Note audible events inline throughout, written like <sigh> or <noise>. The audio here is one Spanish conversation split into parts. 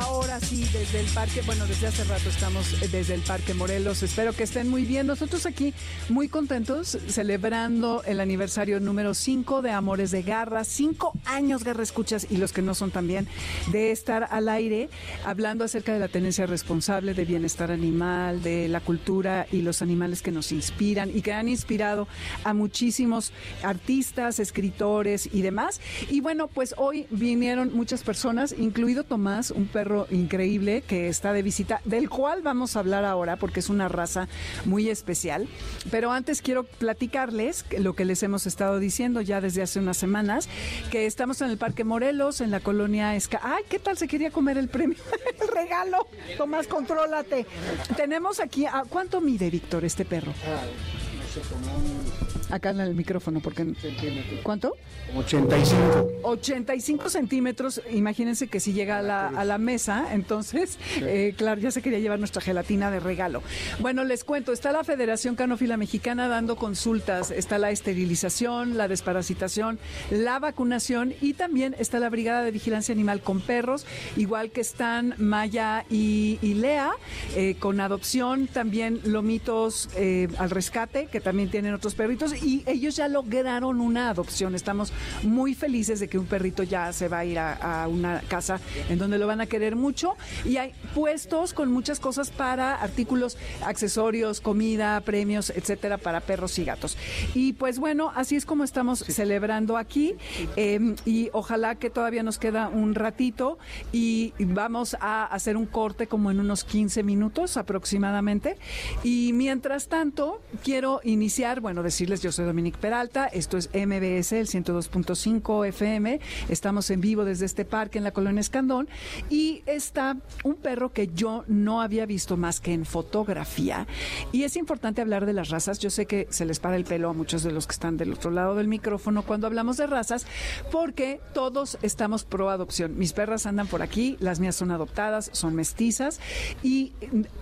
ahora sí desde el parque, bueno, desde hace rato estamos desde el Parque Morelos. Espero que estén muy bien. Nosotros aquí muy contentos celebrando el aniversario número 5 de Amores de Garra. Cinco años, Garra Escuchas, y los que no son también, de estar al aire hablando acerca de la tenencia responsable, de bienestar animal, de la cultura y los animales que nos inspiran y que han inspirado a muchísimos artistas, escritores y demás. Y bueno, pues hoy vinieron muchas personas, incluido Tomás, un perro increíble que está de visita, del cual vamos a hablar ahora porque es una raza muy especial. Pero antes quiero platicarles lo que les hemos estado diciendo ya desde hace unas semanas, que estamos en el Parque Morelos, en la colonia Esca. ¡Ay, qué tal se quería comer el premio! <laughs> ¡El regalo! Tomás, contrólate. Tenemos aquí, ¿cuánto mide, Víctor, este perro? Ah, no sé, Acá en el micrófono, porque... ¿Cuánto? 85. 85 centímetros, imagínense que si llega a la, a la mesa, entonces, eh, claro, ya se quería llevar nuestra gelatina de regalo. Bueno, les cuento, está la Federación Canófila Mexicana dando consultas, está la esterilización, la desparasitación, la vacunación y también está la Brigada de Vigilancia Animal con perros, igual que están Maya y, Lea, eh, con adopción, también Lomitos eh, al rescate, que también tienen otros perritos y ellos ya lograron una adopción. Estamos muy felices de que un perrito ya se va a ir a, una casa en donde lo van a querer mucho y hay puestos con muchas cosas para artículos, accesorios, comida, premios, etcétera, para perros y gatos. Y pues bueno, así es como estamos celebrando aquí em, y ojalá que todavía nos queda un ratito y vamos a hacer un corte como en unos 15 minutos aproximadamente. Y mientras tanto, quiero iniciar, bueno, decirles yo yo soy Dominique Peralta, esto es MBS, el 102.5 FM. Estamos en vivo desde este parque en la colonia Escandón y está un perro que yo no había visto más que en fotografía. Y es importante hablar de las razas. Yo sé que se les para el pelo a muchos de los que están del otro lado del micrófono cuando hablamos de razas, porque todos estamos pro adopción. Mis perras andan por aquí, las mías son adoptadas, son mestizas, y,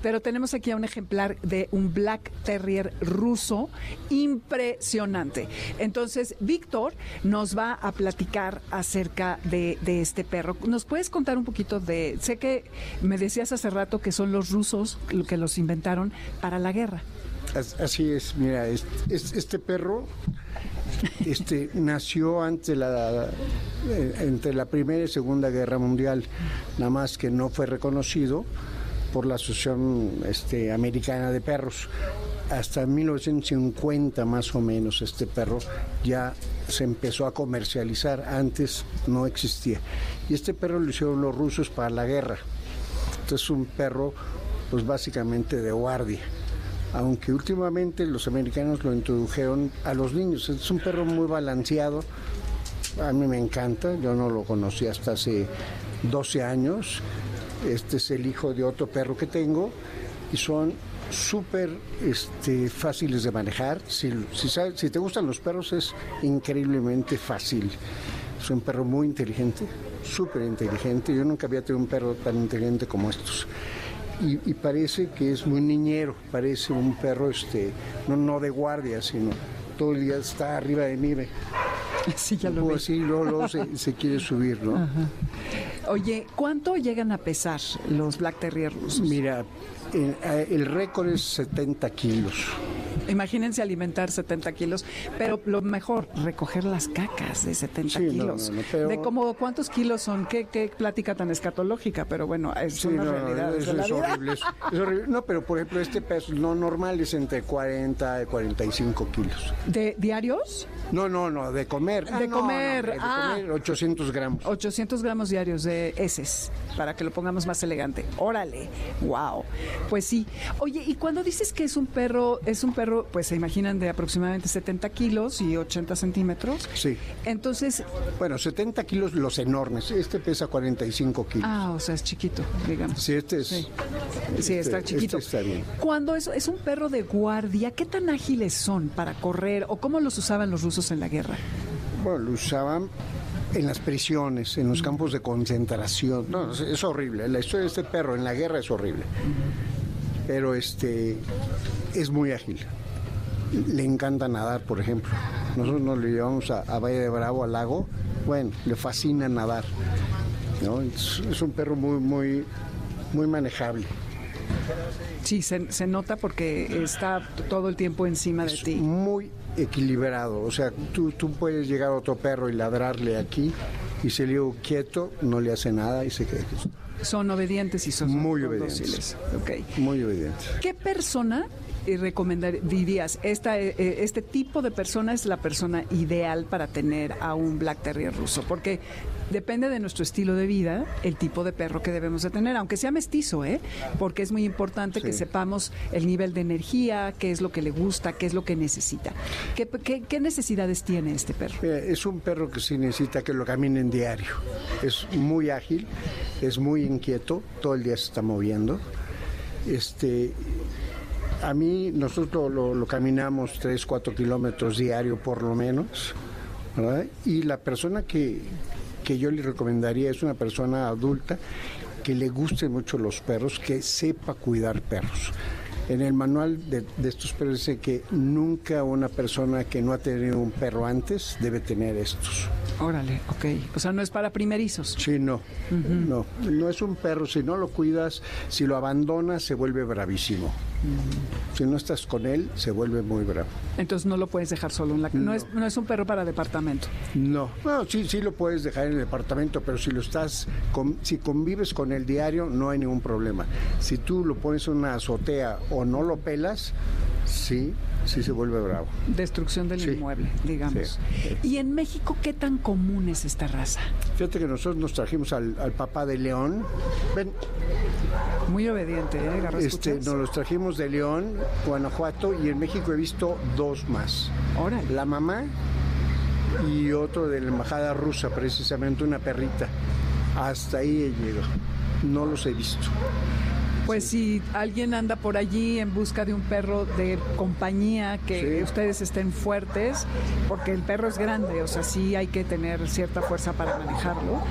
pero tenemos aquí a un ejemplar de un Black Terrier ruso impresionante impresionante. Entonces, Víctor nos va a platicar acerca de, este perro. ¿Nos puedes contar un poquito de, sé que me decías hace rato que son los rusos los que los inventaron para la guerra? Así es, mira, este perro este, nació ante la, eh, entre la Primera y Segunda Guerra Mundial, nada más que no fue reconocido por la Asociación este, Americana de Perros hasta 1950 más o menos este perro ya se empezó a comercializar, antes no existía. Y este perro lo hicieron los rusos para la guerra. Entonces es un perro pues básicamente de guardia. Aunque últimamente los americanos lo introdujeron a los niños. Es un perro muy balanceado. A mí me encanta, yo no lo conocí hasta hace 12 años. Este es el hijo de otro perro que tengo y son súper este, fáciles de manejar. Si, si, te gustan los perros es increíblemente fácil. Es un perro muy inteligente, súper inteligente. Yo nunca había tenido un perro tan inteligente como estos. Y, parece que es muy niñero, parece un perro este, no, no de guardia, sino todo el día está arriba de mí. <laughs> Sí, ya lo Así, luego, se, quiere subir, ¿no? Oye, ¿cuánto llegan a pesar los Black Terrier rusos? Mira, eh, el, récord es 70 kilos. Imagínense alimentar 70 kilos, pero lo mejor, recoger las cacas de 70 kilos. De cómo, ¿cuántos kilos son? ¿Qué, ¿Qué, plática tan escatológica? Pero bueno, es sí, una realidad. es, horrible, es, horrible. No, pero por ejemplo, este peso no normal es entre 40 y 45 kilos. ¿De diarios? No, no, no, de comer. de ah, comer. de ah. comer 800 gramos. 800 gramos diarios de heces, para que lo pongamos más elegante. Órale, wow. Pues sí. Oye, y cuando dices que es un perro, es un perro, pues se imaginan de aproximadamente 70 kilos y 80 centímetros. Sí. Entonces. Bueno, 70 kilos los enormes. Este pesa 45 kilos. Ah, o sea, es chiquito, digamos. Sí, este es. Sí, está este, chiquito. Este está bien. Cuando es, es un perro de guardia, ¿qué tan ágiles son para correr o cómo los usaban los rusos en la guerra? Bueno, lo usaban en las prisiones, en los campos de concentración. No, es, horrible. La historia de este perro en la guerra es horrible. pero este es muy ágil. Le encanta nadar, por ejemplo. Nosotros nos lo llevamos a, a Valle de Bravo, al lago. Bueno, le fascina nadar. ¿no? Es, es un perro muy, muy, muy manejable. Sí, se, se nota porque está todo el tiempo encima de Es ti. muy equilibrado. O sea, tú, tú puedes llegar a otro perro y ladrarle aquí y si le quieto, no le hace nada y se queda. Son obedientes y son Muy obedientes. Ok. Muy obediente. ¿Qué persona eh, recomendar, dirías, esta, eh, eh, este tipo de persona es la persona ideal para tener a un Black Terrier ruso? Porque depende de nuestro estilo de vida el tipo de perro que debemos de tener, aunque sea mestizo, ¿eh? Porque es muy importante que sepamos el nivel de energía, qué es lo que le gusta, qué es lo que necesita. ¿Qué, qué- qué necesidades tiene este perro? Mira, es un perro que sí necesita que lo caminen diario. Es muy ágil, es muy inquieto, todo el día se está moviendo. Este, a mí, nosotros lo, lo caminamos 3, 4 kilómetros diario por lo menos. ¿verdad? Y la persona que, que yo le recomendaría es una persona adulta que le gusten mucho los perros, que sepa cuidar perros. En el manual de, de estos perros dice que nunca una persona que no ha tenido un perro antes debe tener estos. Órale, ok. O sea, no es para primerizos. Sí, no, no, no es un perro, si no lo cuidas, si lo abandonas, se vuelve bravísimo. Si no estás con él, se vuelve muy bravo. Entonces no lo puedes dejar solo en la... No, es, no es un perro para departamento. No, no, sí, sí lo puedes dejar en el departamento, pero si lo estás, con- si convives con el diario, no hay ningún problema. Si tú lo pones en una azotea o no lo pelas, sí, sí se vuelve bravo. Destrucción del Sí. inmueble, digamos. Sí. ¿Y en México qué tan común es esta raza? Fíjate que nosotros nos trajimos al, al papá de León. Ven, Muy obediente, ¿eh? Este, nos los trajimos de León, Guanajuato, y en México he visto dos más. Órale. La mamá y otro de la embajada rusa, precisamente una perrita. Hasta ahí he llegado. No los he visto. Pues si alguien anda por allí en busca de un perro de compañía, que Sí. ustedes estén fuertes, porque el perro es grande, o sea, sí hay que tener cierta fuerza para manejarlo,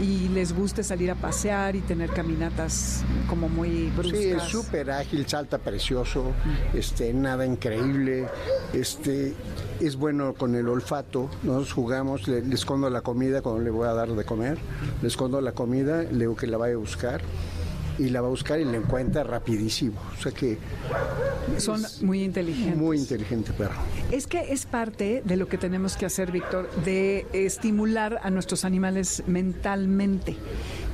y les guste salir a pasear y tener caminatas como muy bruscas. Sí, es súper ágil, salta precioso, este, nada increíble, este, es bueno con el olfato. Nosotros jugamos, le, le escondo la comida cuando le voy a dar de comer, le escondo la comida, le digo que la vaya a buscar y la va a buscar y la encuentra rapidísimo. O sea que Son muy inteligentes. muy inteligente perro. Es que es parte de lo que tenemos que hacer, Víctor, de estimular a nuestros animales mentalmente,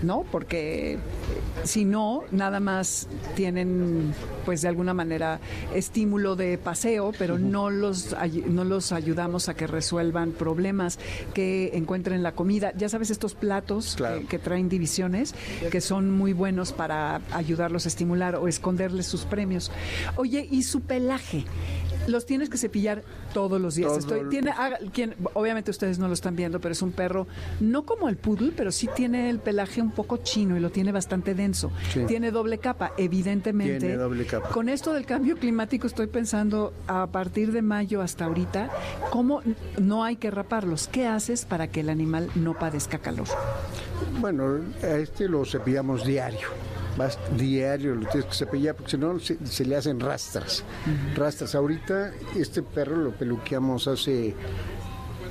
¿no? Porque eh, si no, nada más tienen, pues de alguna manera, estímulo de paseo, pero no, los, no los ayudamos a que resuelvan problemas, que encuentren la comida. Ya sabes, estos platos Claro. que, que traen divisiones, que son muy buenos para ayudarlos a estimular o esconderles sus premios. Oye, ¿y su pelaje? Los tienes que cepillar todos los días. Todo Estoy- tiene, haga- quien- obviamente ustedes no lo están viendo, pero es un perro, no como el poodle, pero sí tiene el pelaje un poco chino y lo tiene bastante denso. Sí. Tiene doble capa, evidentemente. Tiene doble capa. Con esto del cambio climático estoy pensando a partir de mayo hasta ahorita, ¿cómo no hay que raparlos? ¿Qué haces para que el animal no padezca calor? Bueno, a este lo cepillamos diario. Vas diario, lo tienes que cepillar porque si no se, se le hacen rastras. Rastras. Ahorita este perro lo peluqueamos hace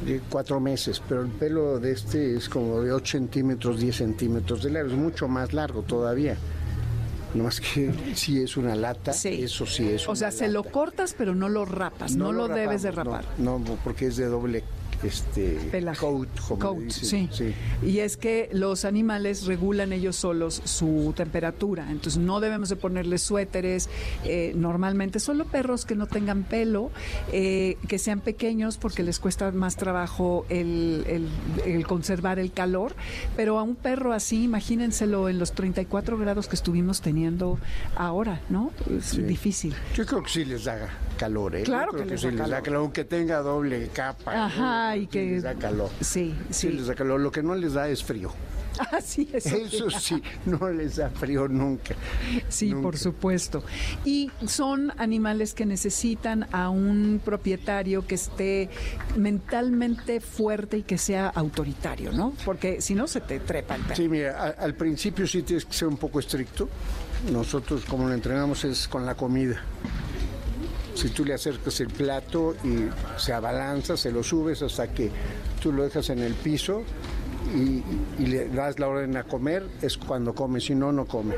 eh, cuatro meses, pero el pelo de este es como de 8 centímetros, 10 centímetros de largo, es mucho más largo todavía. No más que <laughs> si es una lata, Sí. eso sí es O sea, se lo cortas, pero no lo rapas, no, lo, debes de rapar. No, no, porque es de doble este Pelaje. coat, como Coat, dicen. sí. Y es que los animales regulan ellos solos su temperatura, entonces no debemos de ponerles suéteres. eh, normalmente solo perros que no tengan pelo, eh, que sean pequeños porque les cuesta más trabajo el, el- el conservar el calor, pero a un perro así, imagínenselo en los 34 grados que estuvimos teniendo ahora, ¿no? Es Sí. difícil. Yo creo que sí les da calor, ¿eh? Claro Yo creo que les sí da les da calor. calor, aunque tenga doble capa. Ajá, y Sí que- les da calor. Sí, Sí. sí. les da calor. Lo que no les da es frío. <laughs> Ah, sí, eso, Eso sí, no les da frío nunca. Sí, Nunca. por supuesto. Y son animales que necesitan a un propietario que esté mentalmente fuerte y que sea autoritario, ¿no? Porque si no, se te trepa el perro. Sí, mira, a- al principio sí tienes que ser un poco estricto. Nosotros como lo entrenamos es con la comida. Si tú le acercas el plato y se abalanza, se lo subes hasta que tú lo dejas en el piso y, y le das la orden a comer, es cuando come, si no, no come.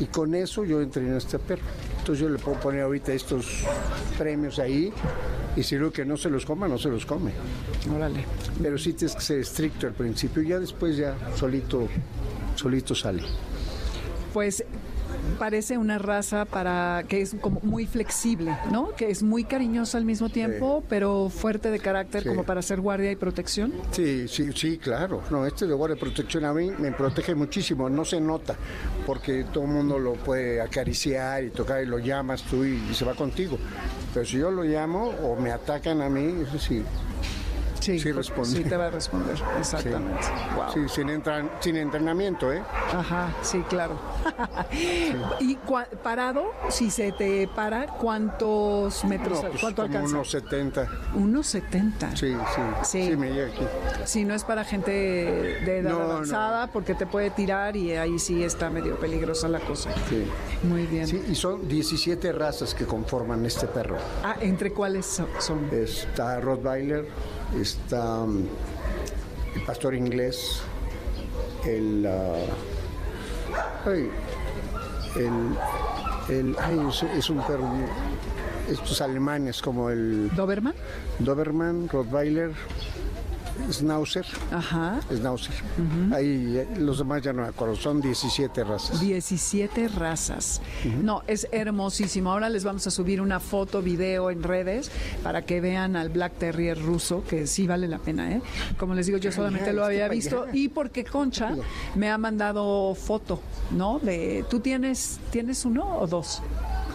Y con eso yo entreno a este perro. Entonces yo le puedo poner ahorita estos premios ahí y si lo que no se los coma, no se los come. Órale. Pero sí tienes que ser estricto al principio, ya después ya solito, solito sale. Pues parece una raza para que es como muy flexible, ¿no? Que es muy cariñosa al mismo tiempo, pero fuerte de carácter Sí. como para ser guardia y protección. Sí, sí, sí, claro. No, este de guardia de protección a mí me protege muchísimo, no se nota, porque todo el mundo lo puede acariciar y tocar y lo llamas tú y, y se va contigo. Pero si yo lo llamo o me atacan a mí, eso sí, Sí, Sí, responde. Sí, te va a responder, sí, exactamente. Wow. sí, sin, entran- sin entrenamiento, ¿eh? Ajá, sí, claro. <laughs> y parado, si se te para, ¿cuántos metros? No, pues ¿Cuánto como alcanza? unos 70. Unos 70. Sí, sí, Sí. sí, me llega aquí. Si no es para gente de edad No, no. avanzada, porque te puede tirar y ahí sí está medio peligrosa la cosa. Sí. Muy bien. Sí, y son 17 razas que conforman este perro. Ah, ¿entre cuáles so- son? Está Rottweiler, está mm, el pastor inglés, el, ah, ay, el, el- ay, es, es un perro, estos alemanes como el ¿Doberman? Doberman, Rottweiler, Schnauzer, Ajá. Schnauzer. Ahí eh, los demás ya no me acuerdo, son 17 razas. 17 razas. No, es hermosísimo. Ahora les vamos a subir una foto, video en redes para que vean al Black Terrier ruso, que sí vale la pena, ¿eh? Como les digo, yo solamente lo había visto y porque Concha me ha mandado foto, ¿no? De, ¿Tú tienes, tienes uno o dos?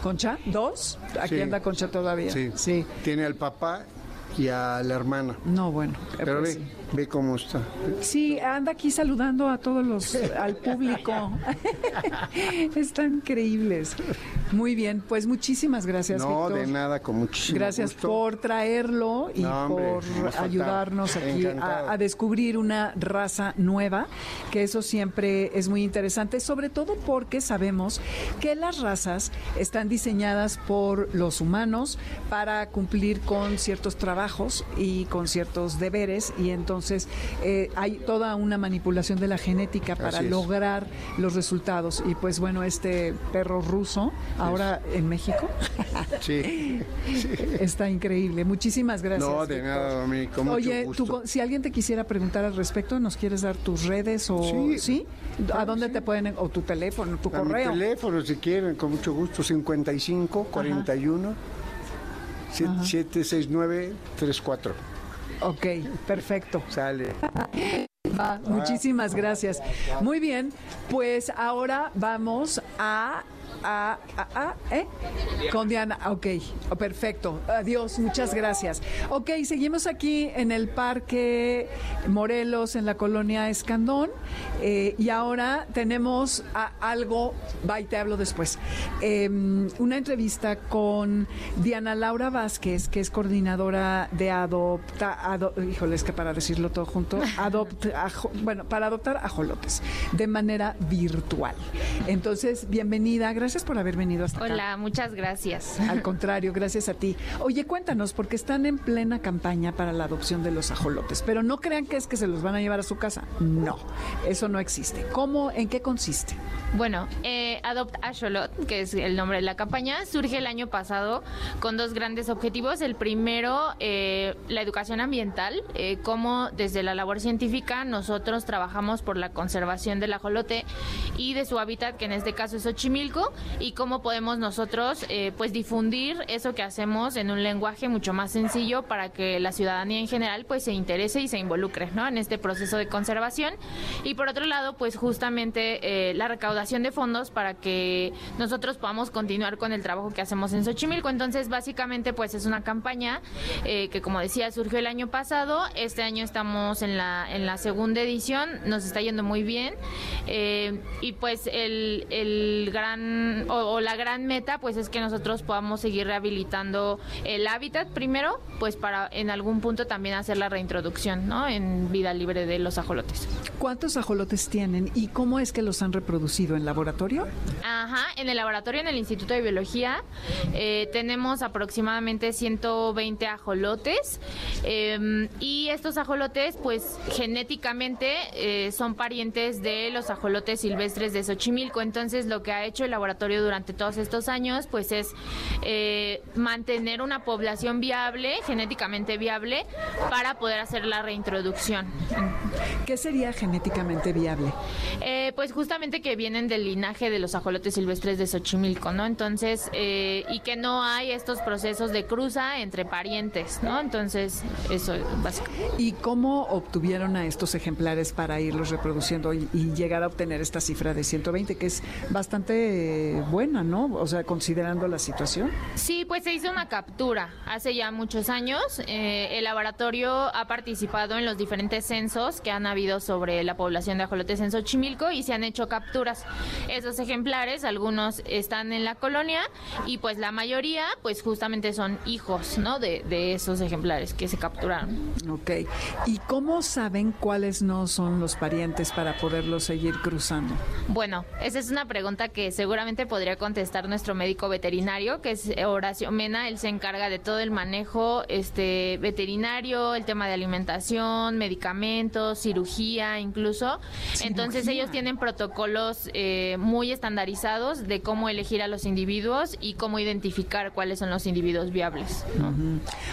¿Concha? ¿Dos? Aquí Sí. anda Concha todavía. Sí. sí. Tiene al papá y a la hermana. No, bueno. Pero pues ve, sí. Ve cómo está. Sí, anda aquí saludando a todos los, al público. <laughs> Están increíbles. Muy bien, pues muchísimas gracias, No, Víctor. de nada, con muchísimo Gracias gusto. por traerlo y No, hombre, por ayudarnos aquí a descubrir una raza nueva, que eso siempre es muy interesante, sobre todo porque sabemos que las razas están diseñadas por los humanos para cumplir con ciertos trabajos y con ciertos deberes y entonces eh, hay toda una manipulación de la genética para lograr los resultados y pues bueno, este perro ruso ahora en México <laughs> Sí. sí. Está increíble. Muchísimas gracias. No, de nada, mucho Oye, gusto. tú, si alguien te quisiera preguntar al respecto, ¿nos quieres dar tus redes o Sí. ¿A dónde te pueden o tu teléfono, tu A mi correo? teléfono, si quieren, con mucho gusto, 55 41 769 34. Ok, perfecto. Sale. Va, muchísimas gracias. Muy bien, pues ahora vamos a a, a, a, ¿eh? Con Diana, ok, oh, perfecto. Adiós, muchas gracias. Ok, seguimos aquí en el Parque Morelos, en la colonia Escandón, eh, y ahora tenemos a algo, va y te hablo después, Eh, una entrevista con Diana Laura Vázquez, que es coordinadora de Adopta, ado- híjole, es que para decirlo todo junto, <laughs> adopta, ajo- bueno, para adoptar ajolotes de manera virtual. Entonces, bienvenida, gracias por haber venido hasta acá. Hola, muchas gracias. <laughs> Al contrario, gracias a ti. Oye, cuéntanos, porque están en plena campaña para la adopción de los ajolotes, pero no crean que es que se los van a llevar a su casa. No, eso no existe. ¿Cómo, en qué consiste? Bueno, eh, Adopt Asholot, que es el nombre de la campaña, surge el año pasado con dos grandes objetivos. El primero, eh, la educación ambiental, eh, cómo desde la labor científica nosotros trabajamos por la conservación del ajolote y de su hábitat, que en este caso es Xochimilco, y cómo podemos nosotros eh, pues difundir eso que hacemos en un lenguaje mucho más sencillo para que la ciudadanía en general pues se interese y se involucre ¿no? en este proceso de conservación. Y por otro lado pues justamente eh, la recaudación de fondos para que nosotros podamos continuar con el trabajo que hacemos en Xochimilco. Entonces básicamente pues es una campaña eh, que como decía surgió el año pasado. Este año estamos en la en la segunda edición. Nos está yendo muy bien. Y pues el, el gran o, la gran meta pues es que nosotros podamos seguir rehabilitando el hábitat primero pues para en algún punto también hacer la reintroducción ¿no? en vida libre de los ajolotes. ¿Cuántos ajolotes tienen y cómo es que los han reproducido en laboratorio? Ajá, en el laboratorio en el Instituto de Biología eh, tenemos aproximadamente 120 ajolotes em, y estos ajolotes pues genéticamente eh, son parientes de los ajolotes silvestres de Xochimilco entonces lo que ha hecho el laboratorio durante todos estos años, pues es eh, mantener una población viable, genéticamente viable, para poder hacer la reintroducción. ¿Qué sería genéticamente viable? Eh, pues justamente que vienen del linaje de los ajolotes silvestres de Xochimilco, ¿no? Entonces, eh, y que no hay estos procesos de cruza entre parientes, ¿no? Entonces, eso es básico. ¿Y cómo obtuvieron a estos ejemplares para irlos reproduciendo y, y llegar a obtener esta cifra de 120, que es bastante buena, ¿no? O sea, considerando la situación. Sí, pues se hizo una captura hace ya muchos años. Eh, el laboratorio ha participado en los diferentes censos que han habido sobre la población de ajolotes en Xochimilco y se han hecho capturas. Esos ejemplares, algunos están en la colonia y pues la mayoría, pues justamente son hijos, ¿no? De, de esos ejemplares que se capturaron. Ok. ¿Y cómo saben cuáles no son los parientes para poderlos seguir cruzando? Bueno, esa es una pregunta que seguramente podría contestar nuestro médico veterinario, que es Horacio Mena. Él se encarga de todo el manejo este, veterinario, el tema de alimentación, medicamentos, cirugía incluso. Entonces ellos tienen protocolos eh, muy estandarizados de cómo elegir a los individuos y cómo identificar cuáles son los individuos viables.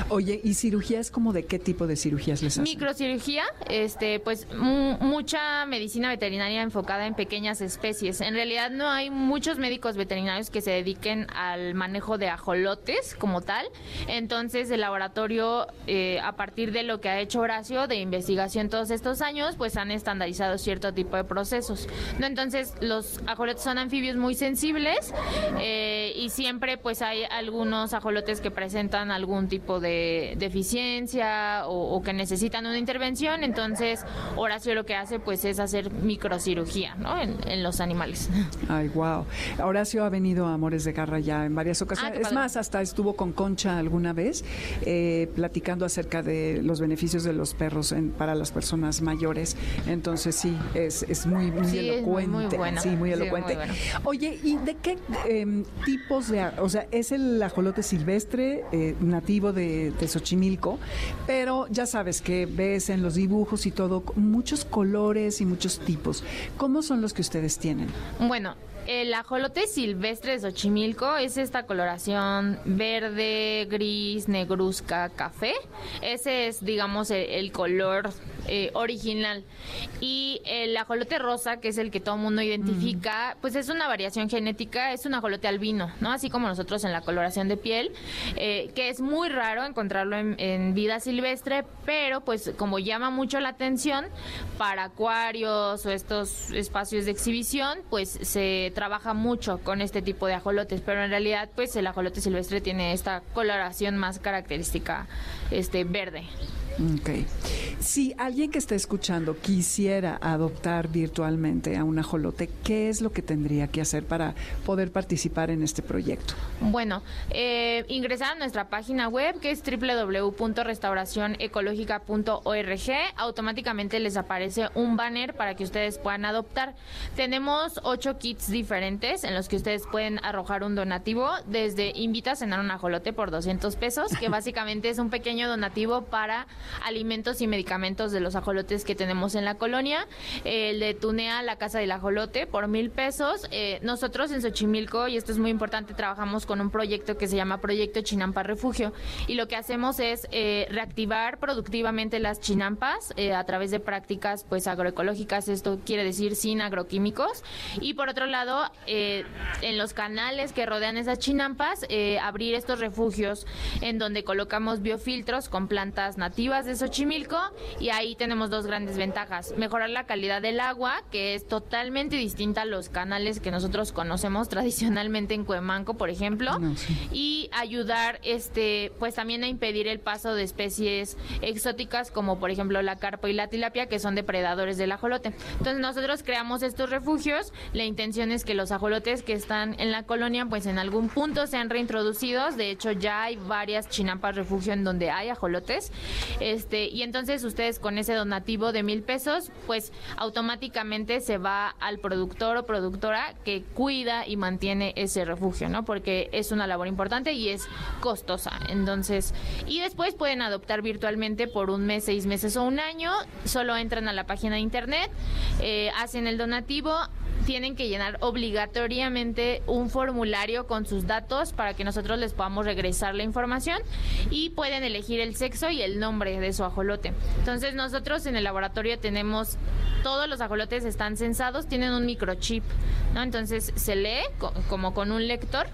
Oye, ¿y cirugía es como de qué tipo de cirugías les hacen? Microcirugía, este, pues mucha medicina veterinaria enfocada en pequeñas especies. En realidad no hay muchos médicos veterinarios que se dediquen al manejo de ajolotes como tal. Entonces el laboratorio, eh, a partir de lo que ha hecho Horacio de investigación todos estos años, pues han estandarizado cierto tipo de procesos. ¿no? Entonces los ajolotes son anfibios muy sensibles eh, y siempre pues hay algunos ajolotes que presentan algún tipo de deficiencia o, que necesitan una intervención. Entonces Horacio lo que hace pues es hacer microcirugía ¿no? en, en los animales. Ay, wow. Horacio ha venido a Amores de Garra ya en varias ocasiones. Ah, es más, hasta estuvo con Concha alguna vez eh, platicando acerca de los beneficios de los perros en, para las personas mayores. Entonces sí, es, es muy, muy elocuente. muy, Sí, muy elocuente. Oye, ¿y de qué em, tipos de... O sea, es el ajolote silvestre eh, nativo de, de Xochimilco, pero ya sabes que ves en los dibujos y todo muchos colores y muchos tipos. ¿Cómo son los que ustedes tienen? Bueno, el ajolote silvestre de Xochimilco es esta coloración verde, gris, negruzca, café. Ese es, digamos, el, color eh, original. Y el ajolote rosa, que es el que todo el mundo identifica, pues es una variación genética, es un ajolote albino, ¿no? Así como nosotros en la coloración de piel, eh, que es muy raro encontrarlo en, en, vida silvestre, pero pues como llama mucho la atención para acuarios o estos espacios de exhibición, pues se trabaja mucho con este tipo de ajolotes, pero en realidad pues el ajolote silvestre tiene esta coloración más característica este verde. Ok. Si alguien que está escuchando quisiera adoptar virtualmente a un ajolote, ¿qué es lo que tendría que hacer para poder participar en este proyecto? Bueno, eh, ingresar a nuestra página web que es www.restauracionecológica.org. Automáticamente les aparece un banner para que ustedes puedan adoptar. Tenemos ocho kits diferentes en los que ustedes pueden arrojar un donativo desde invita a cenar un ajolote por 200 pesos, que <laughs> básicamente es un pequeño donativo para alimentos y medicamentos de los ajolotes que tenemos en la colonia. El de Tunea, la casa del ajolote, por mil pesos. Eh, nosotros en Xochimilco, y esto es muy importante, trabajamos con un proyecto que se llama Proyecto Chinampa Refugio. Y lo que hacemos es eh, reactivar productivamente las chinampas eh, a través de prácticas pues agroecológicas, esto quiere decir sin agroquímicos. Y por otro lado, en los canales que rodean esas chinampas, abrir estos refugios en donde colocamos biofiltros con plantas nativas de Xochimilco y ahí tenemos dos grandes ventajas. Mejorar la calidad del agua, que es totalmente distinta a los canales que nosotros conocemos tradicionalmente en Cuemanco, por ejemplo, y ayudar este pues también a impedir el paso de especies exóticas como por ejemplo la carpa y la tilapia que son depredadores del ajolote. Entonces nosotros creamos estos refugios, la intención es que los ajolotes que están en la colonia pues en algún punto sean reintroducidos, de hecho ya hay varias chinampas refugio en donde hay ajolotes, este y entonces ustedes con ese donativo de mil pesos pues automáticamente se va al productor o productora que cuida y mantiene ese refugio, ¿no? Porque es una labor importante y es costosa. Entonces, y después pueden adoptar virtualmente por un mes, seis meses o un año. Solo entran a la página de internet, eh, hacen el donativo, tienen que llenar obligatoriamente un formulario con sus datos para que nosotros les podamos regresar la información y pueden elegir el sexo y el nombre de su ajolote. Entonces nosotros en el laboratorio tenemos todos los ajolotes están censados, tienen un microchip, ¿no? Entonces se lee como con un lector,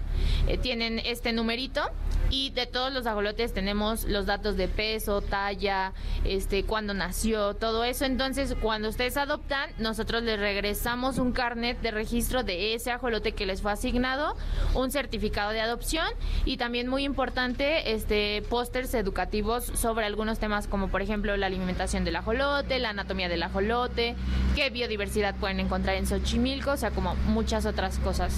eh, tienen este numerito y de todos los ajolotes tenemos los datos de peso, talla, este, cuándo nació, todo eso. Entonces, cuando ustedes adoptan, nosotros les regresamos un carnet de registro de ese ajolote que les fue asignado, un certificado de adopción y también muy importante, este, pósters educativos sobre algunos temas como por ejemplo la alimentación del ajolote, la anatomía del ajolote, qué biodiversidad pueden encontrar en Xochimilco, o sea, como muchas otras cosas.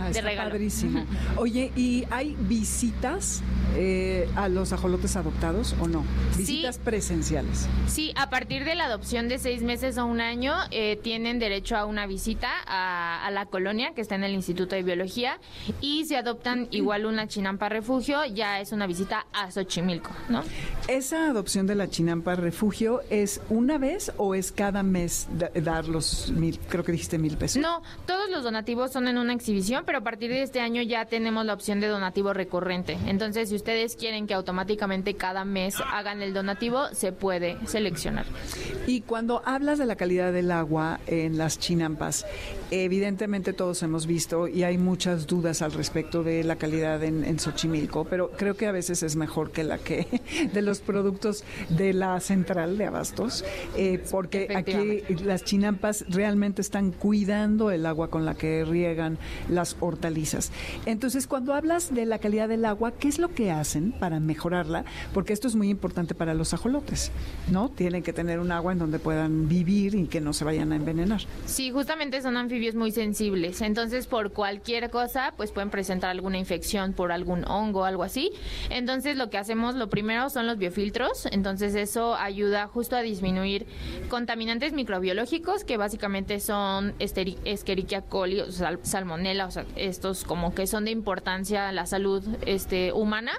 Ah, de Padrísimo. Oye, ¿y hay visitas eh, a los ajolotes adoptados o no? Visitas presenciales. Sí, a partir de la adopción de seis meses o un año eh, tienen derecho a una visita a, la colonia que está en el Instituto de Biología y si adoptan igual una chinampa refugio ya es una visita a Xochimilco, ¿no? ¿Esa adopción de la chinampa refugio es una vez o es cada mes dar los mil, creo que dijiste mil pesos? No, todos los donativos son en una exhibición pero a partir de este año ya tenemos la opción de donativo recurrente. Entonces, si ustedes quieren que automáticamente cada mes hagan el donativo, se puede seleccionar. Y cuando hablas de la calidad del agua en las chinampas, evidentemente todos hemos visto y hay muchas dudas al respecto de la calidad en, Xochimilco, pero creo que a veces es mejor que la que <laughs> de los productos de la central de abastos, eh, porque aquí las chinampas realmente están cuidando el agua con la que riegan las hortalizas. Entonces, cuando hablas de la calidad del agua, ¿qué es lo que hacen para mejorarla? Porque esto es muy importante para los ajolotes, ¿no? Tienen que tener un agua en donde puedan vivir y que no se vayan a envenenar. Sí, justamente son anfibios muy sensibles. Entonces, por cualquier cosa, pues pueden presentar alguna infección por algún hongo, algo así. Entonces, lo que hacemos, lo primero son los biofiltros. Entonces, eso ayuda justo a disminuir contaminantes microbiológicos, que básicamente son Escherichia coli, o salmonella, o sea, estos como que son de importancia a la salud este, humana,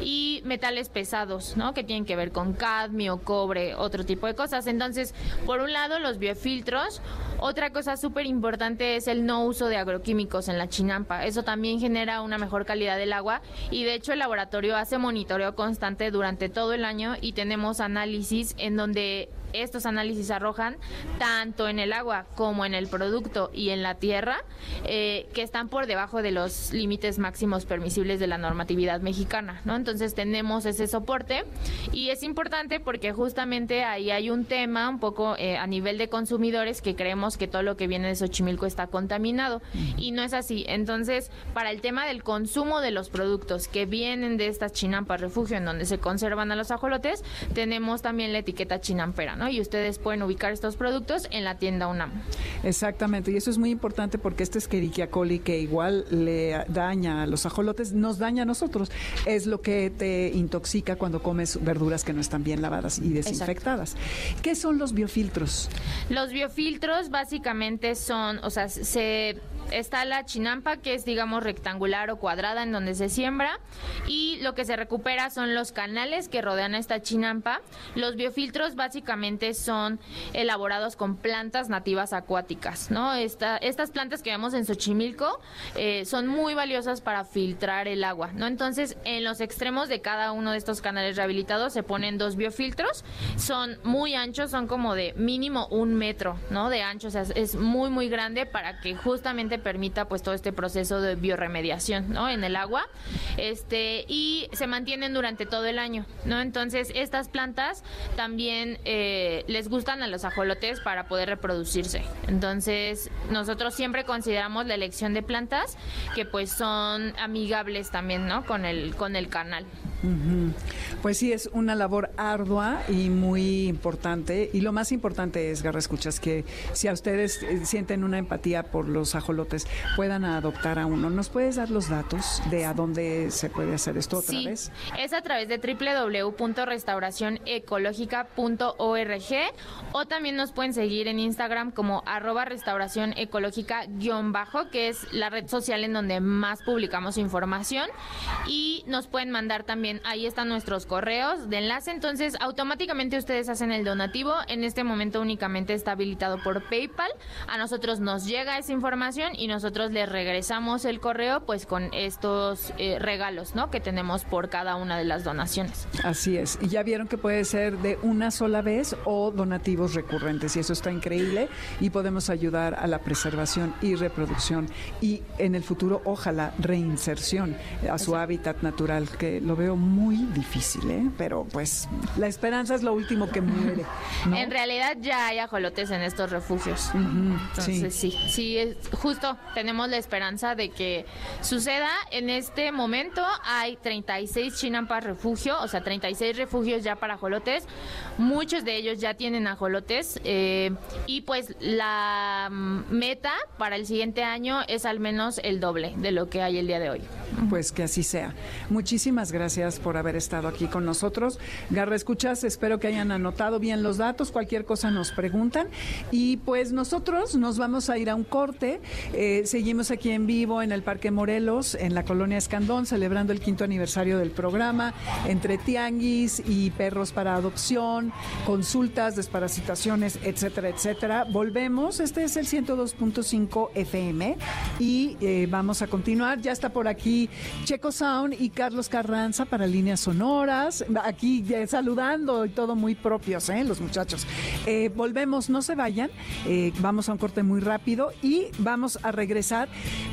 y metales pesados, ¿no? Que tienen que ver con cadmio, cobre, otro tipo de cosas. Entonces, por un lado, los biofiltros. Otra cosa súper importante es el no uso de agroquímicos en la chinampa. Eso también genera una mejor calidad del agua y de hecho el laboratorio hace monitoreo constante durante todo el año y tenemos análisis en donde estos análisis arrojan tanto en el agua como en el producto y en la tierra eh, que están por debajo de los límites máximos permisibles de la normatividad mexicana, ¿no? Entonces tenemos ese soporte y es importante porque justamente ahí hay un tema un poco eh, a nivel de consumidores que creemos que todo lo que viene de Xochimilco está contaminado y no es así. Entonces, para el tema del consumo de los productos que vienen de estas chinampas refugio en donde se conservan a los ajolotes, tenemos también la etiqueta chinampera, y ustedes pueden ubicar estos productos en la tienda UNAM. Exactamente, y eso es muy importante porque este Escherichia coli que igual le daña a los ajolotes, nos daña a nosotros. Es lo que te intoxica cuando comes verduras que no están bien lavadas y desinfectadas. ¿Qué son los biofiltros? Los biofiltros básicamente son, o sea, se está la chinampa, que es, digamos, rectangular o cuadrada en donde se siembra, y lo que se recupera son los canales que rodean a esta chinampa. Los biofiltros básicamente son elaborados con plantas nativas acuáticas, ¿no? estas plantas que vemos en Xochimilco eh, son muy valiosas para filtrar el agua, ¿no? Entonces, en los extremos de cada uno de estos canales rehabilitados se ponen dos biofiltros, son muy anchos, son como de mínimo un metro, ¿no? De ancho, o sea, es muy, muy grande para que justamente permita pues todo este proceso de bioremediación, ¿no? En el agua, este, y se mantienen durante todo el año, ¿no? Entonces, estas plantas también eh, les gustan a los ajolotes para poder reproducirse. Entonces, nosotros siempre consideramos la elección de plantas que pues son amigables también, ¿no? Con el, con el canal. Pues sí, es una labor ardua y muy importante. Y lo más importante es, Garra Escuchas, que si a ustedes eh, sienten una empatía por los ajolotes, puedan adoptar a uno. ¿Nos puedes dar los datos de a dónde se puede hacer esto otra sí, vez? Es a través de www.restauracionecológica.org o también nos pueden seguir en Instagram como arroba restauración ecológica-bajo, que es la red social en donde más publicamos información. Y nos pueden mandar también ahí están nuestros correos de enlace, entonces automáticamente ustedes hacen el donativo, en este momento únicamente está habilitado por PayPal, a nosotros nos llega esa información y nosotros les regresamos el correo pues con estos eh, regalos, ¿no? que tenemos por cada una de las donaciones. Así es, y ya vieron que puede ser de una sola vez o donativos recurrentes y eso está increíble y podemos ayudar a la preservación y reproducción y en el futuro ojalá reinserción a su hábitat natural que lo veo muy difícil, ¿eh? Pero pues la esperanza es lo último que muere. En realidad ya hay ajolotes en estos refugios. Entonces sí, sí, es, justo tenemos la esperanza de que suceda. En este momento hay 36 chinampas refugio, o sea, 36 refugios ya para ajolotes. Muchos de ellos ya tienen ajolotes eh, y pues la meta para el siguiente año es al menos el doble de lo que hay el día de hoy. Pues que así sea. Muchísimas gracias por haber estado aquí con nosotros. Garra Escuchas, espero que hayan anotado bien los datos. Cualquier cosa nos preguntan. Y pues nosotros nos vamos a ir a un corte. Eh, seguimos aquí en vivo en el Parque Morelos, en la colonia Escandón, celebrando el quinto aniversario del programa, entre tianguis y perros para adopción, consultas, desparasitaciones, etcétera, etcétera. Volvemos. Este es el 102.5 FM y eh, vamos a continuar. Ya está por aquí Checo Sound y Carlos Carranza para líneas sonoras. Aquí saludando y todo muy propios, ¿eh? los muchachos. Eh, volvemos, no se vayan. Vamos a un corte muy rápido y vamos a regresar,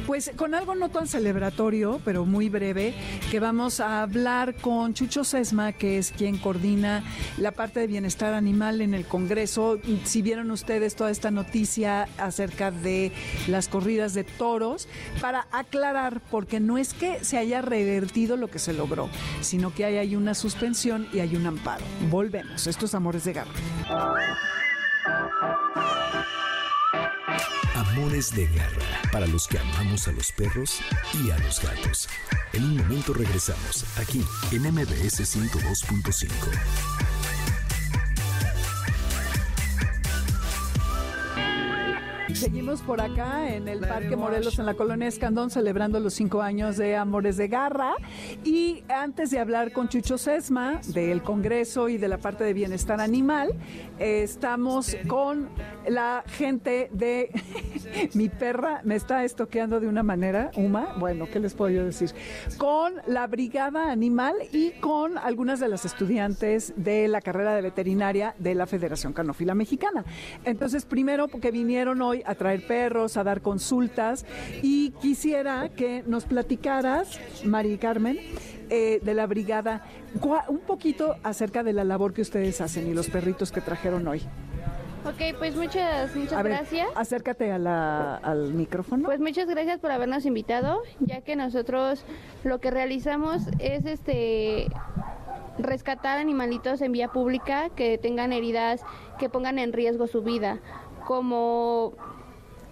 pues con algo no tan celebratorio, pero muy breve, que vamos a hablar con Chucho Sesma, que es quien coordina la parte de bienestar animal en el Congreso. Si vieron ustedes toda esta noticia acerca de las corridas de toros, para aclarar, porque no es que se haya revertido lo que se logró, sino que hay, hay una suspensión y hay un amparo. Volvemos. Estos Amores de Garra. Amores de Garra, para los que amamos a los perros y a los gatos. En un momento regresamos, aquí en MBS 102.5. Seguimos por acá en el Parque Morelos, en la colonia Escandón, celebrando los cinco años de Amores de Garra. Y antes de hablar con Chucho Sesma del Congreso y de la parte de bienestar animal, eh, estamos con la gente de <laughs> mi perra, me está estoqueando de una manera, Uma, bueno, ¿qué les puedo yo decir? Con la Brigada Animal y con algunas de las estudiantes de la carrera de veterinaria de la Federación Canófila Mexicana. Entonces, primero, porque vinieron hoy a traer perros, a dar consultas y quisiera que nos platicaras, Mari Carmen, eh, de la brigada, un poquito acerca de la labor que ustedes hacen y los perritos que trajeron hoy. Ok, pues muchas, muchas gracias. Acércate al micrófono. Pues muchas gracias por habernos invitado, ya que nosotros lo que realizamos es este rescatar animalitos en vía pública que tengan heridas que pongan en riesgo su vida, como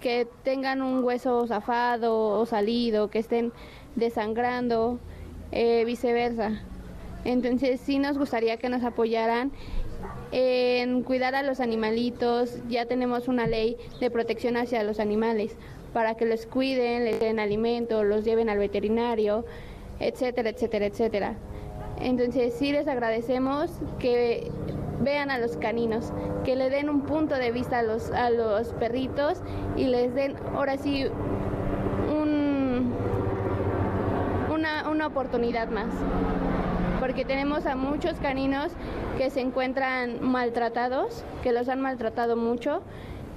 que tengan un hueso zafado o salido, que estén desangrando, eh, viceversa. Entonces sí nos gustaría que nos apoyaran en cuidar a los animalitos. Ya tenemos una ley de protección hacia los animales para que los cuiden, les den alimento, los lleven al veterinario, etcétera, etcétera, etcétera. Entonces sí les agradecemos que vean a los caninos, que le den un punto de vista a los, a los perritos y les den ahora sí un, una, una oportunidad más. Porque tenemos a muchos caninos que se encuentran maltratados, que los han maltratado mucho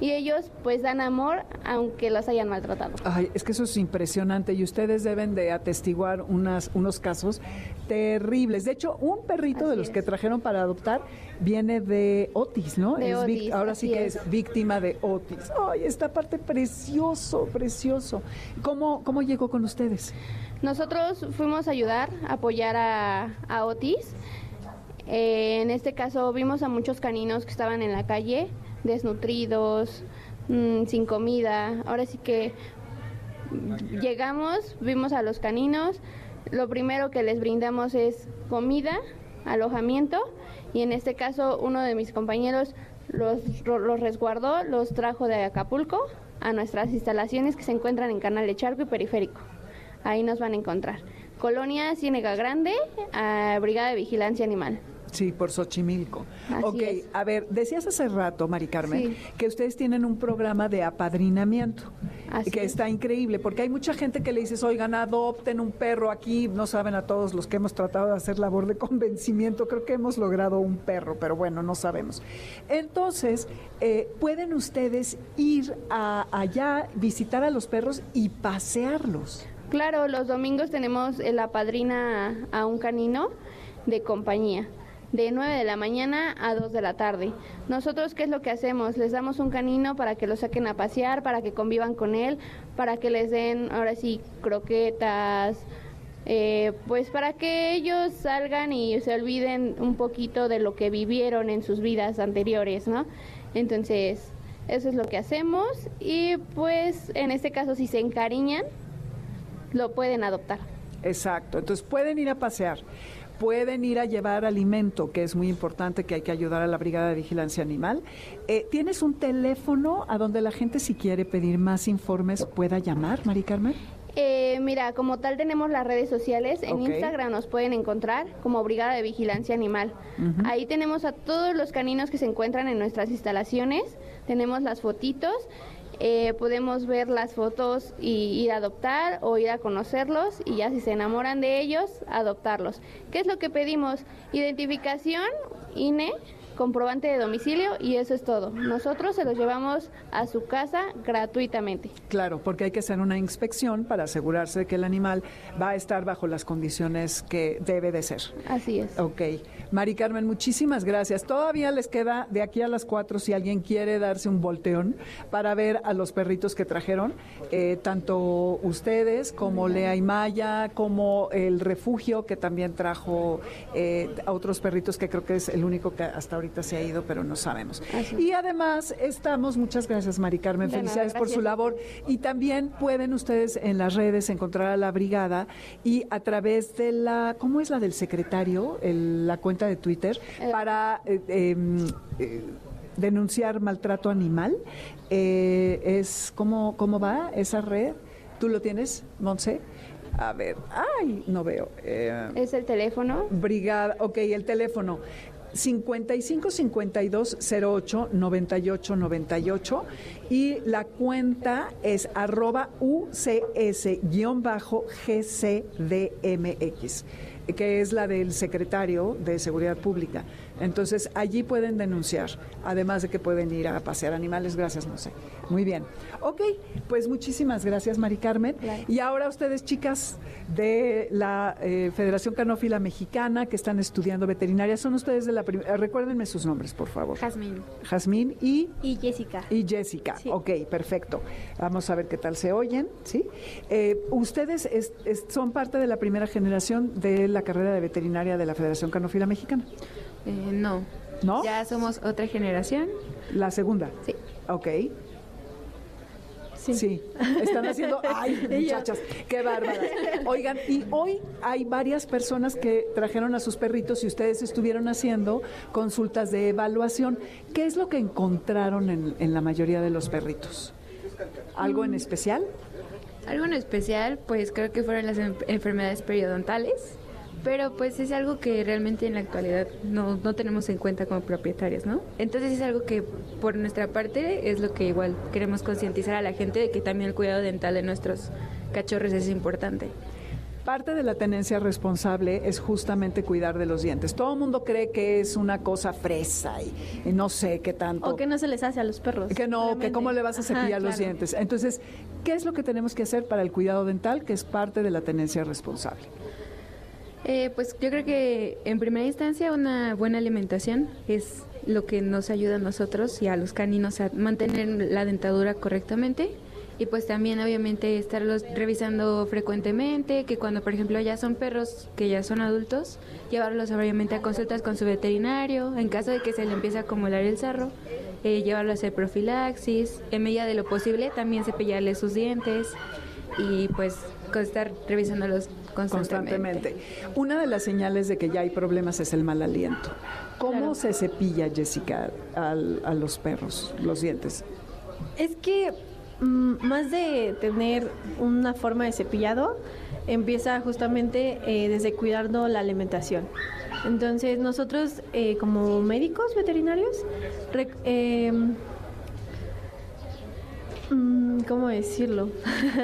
y ellos pues dan amor aunque los hayan maltratado. Ay, es que eso es impresionante y ustedes deben de atestiguar unas, unos casos terribles. De hecho, un perrito de los que trajeron para adoptar viene de Otis, ¿no? De Es Otis, ahora sí que es. es víctima de Otis. Ay, esta parte precioso, precioso. ¿Cómo, cómo llegó con ustedes? Nosotros fuimos a ayudar, a apoyar a, a Otis. Eh, en este caso vimos a muchos caninos que estaban en la calle, desnutridos, mm, sin comida. Ahora sí que llegamos, vimos a los caninos. Lo primero que les brindamos es comida, alojamiento y en este caso uno de mis compañeros los, los resguardó, los trajo de Acapulco a nuestras instalaciones que se encuentran en Canal de Charco y Periférico. Ahí nos van a encontrar. Colonia Ciénega Grande, a Brigada de Vigilancia Animal. Sí, por Xochimilco. Así ok, es. a ver, decías hace rato, Mari Carmen, Sí. que ustedes tienen un programa de apadrinamiento, Así que es. está increíble, porque hay mucha gente que le dices, oigan, adopten un perro aquí, no saben a todos los que hemos tratado de hacer labor de convencimiento, creo que hemos logrado un perro, pero bueno, no sabemos. Entonces, eh, pueden ustedes ir a, allá, visitar a los perros y pasearlos. Claro, los domingos tenemos la padrina a un canino de compañía, de 9 de la mañana a 2 de la tarde. Nosotros, ¿qué es lo que hacemos? Les damos un canino para que lo saquen a pasear, para que convivan con él, para que les den, ahora sí, croquetas, eh, pues para que ellos salgan y se olviden un poquito de lo que vivieron en sus vidas anteriores, ¿no? Entonces, eso es lo que hacemos y pues en este caso si se encariñan, lo pueden adoptar. Exacto, entonces pueden ir a pasear, pueden ir a llevar alimento, que es muy importante, que hay que ayudar a la Brigada de Vigilancia Animal. Eh, ¿Tienes un teléfono a donde la gente si quiere pedir más informes pueda llamar, Mari Carmen? Eh, mira, como tal tenemos las redes sociales. En. Instagram nos pueden encontrar como Brigada de Vigilancia Animal. Ahí tenemos a todos los caninos que se encuentran en nuestras instalaciones. Tenemos las fotitos. Eh, podemos ver las fotos y ir a adoptar o ir a conocerlos y ya si se enamoran de ellos, adoptarlos. ¿Qué es lo que pedimos? Identificación, INE, comprobante de domicilio y eso es todo. Nosotros se los llevamos a su casa gratuitamente. Claro, porque hay que hacer una inspección para asegurarse de que el animal va a estar bajo las condiciones que debe de ser. Así es. Ok. Mari Carmen, muchísimas gracias. Todavía les queda de aquí a las cuatro si alguien quiere darse un volteón para ver a los perritos que trajeron, eh, tanto ustedes como Lea y Maya, como el refugio que también trajo eh, a otros perritos que creo que es el único que hasta ahorita se ha ido, pero no sabemos. Y además estamos, muchas gracias Mari Carmen, De nada, felicidades por su labor. Y también pueden ustedes en las redes encontrar a la brigada y a través de la, ¿cómo es la del secretario? El- la cuenta de Twitter, para eh, em, eh, denunciar maltrato animal. Eh, es ¿cómo, ¿Cómo va esa red? ¿Tú lo tienes, Monse? A ver, ay, no veo. Eh, Es el teléfono Brigada, ok, el teléfono 55 52 08 98 98 y la cuenta es arroba UCS-GCDMX, que es la del secretario de Seguridad Pública. Entonces, allí pueden denunciar, además de que pueden ir a pasear animales. Gracias, no sé. Muy bien. Ok, pues muchísimas gracias, Mari Carmen. Claro. Y ahora ustedes, chicas de la eh, Federación Canófila Mexicana, que están estudiando veterinaria, son ustedes de la primera. Recuérdenme sus nombres, por favor. Jazmín. Jazmín y, Y Jessica. y Jessica. Sí. Ok, perfecto. Vamos a ver qué tal se oyen, ¿sí? Eh, ustedes es- es- son parte de la primera generación de la carrera de veterinaria de la Federación Canófila Mexicana. Eh, no. ¿No? Ya somos otra generación. La segunda. Sí. Ok. Sí. Están haciendo, <laughs> ay, muchachas, qué bárbaras. Oigan, y hoy hay varias personas que trajeron a sus perritos y ustedes estuvieron haciendo consultas de evaluación. ¿Qué es lo que encontraron en, en la mayoría de los perritos? ¿Algo en especial? Algo en especial, pues creo que fueron las en- enfermedades periodontales, pero pues es algo que realmente en la actualidad no, no tenemos en cuenta como propietarios, ¿no? Entonces es algo que por nuestra parte es lo que igual queremos concientizar a la gente de que también el cuidado dental de nuestros cachorros es importante. Parte de la tenencia responsable es justamente cuidar de los dientes. Todo el mundo cree que es una cosa fresa y, y no sé qué tanto. O que no se les hace a los perros. Que no, que cómo le vas a cepillar Ajá, los claro. dientes. Entonces, ¿qué es lo que tenemos que hacer para el cuidado dental, que es parte de la tenencia responsable? Eh, pues yo creo que en primera instancia una buena alimentación es lo que nos ayuda a nosotros y a los caninos a mantener la dentadura correctamente. Y pues también obviamente estarlos revisando frecuentemente, que cuando por ejemplo ya son perros que ya son adultos, llevarlos obviamente a consultas con su veterinario, en caso de que se le empiece a acumular el sarro, eh, llevarlo a hacer profilaxis, en medida de lo posible también cepillarle sus dientes y pues estar revisándolos constantemente. Constantemente. Una de las señales de que ya hay problemas es el mal aliento. ¿Cómo se cepilla, Jessica, al- a los perros los dientes? Es que mm, más de tener una forma de cepillado, empieza justamente eh, desde cuidando la alimentación. Entonces nosotros eh, como médicos veterinarios, eh, mm, ¿cómo decirlo?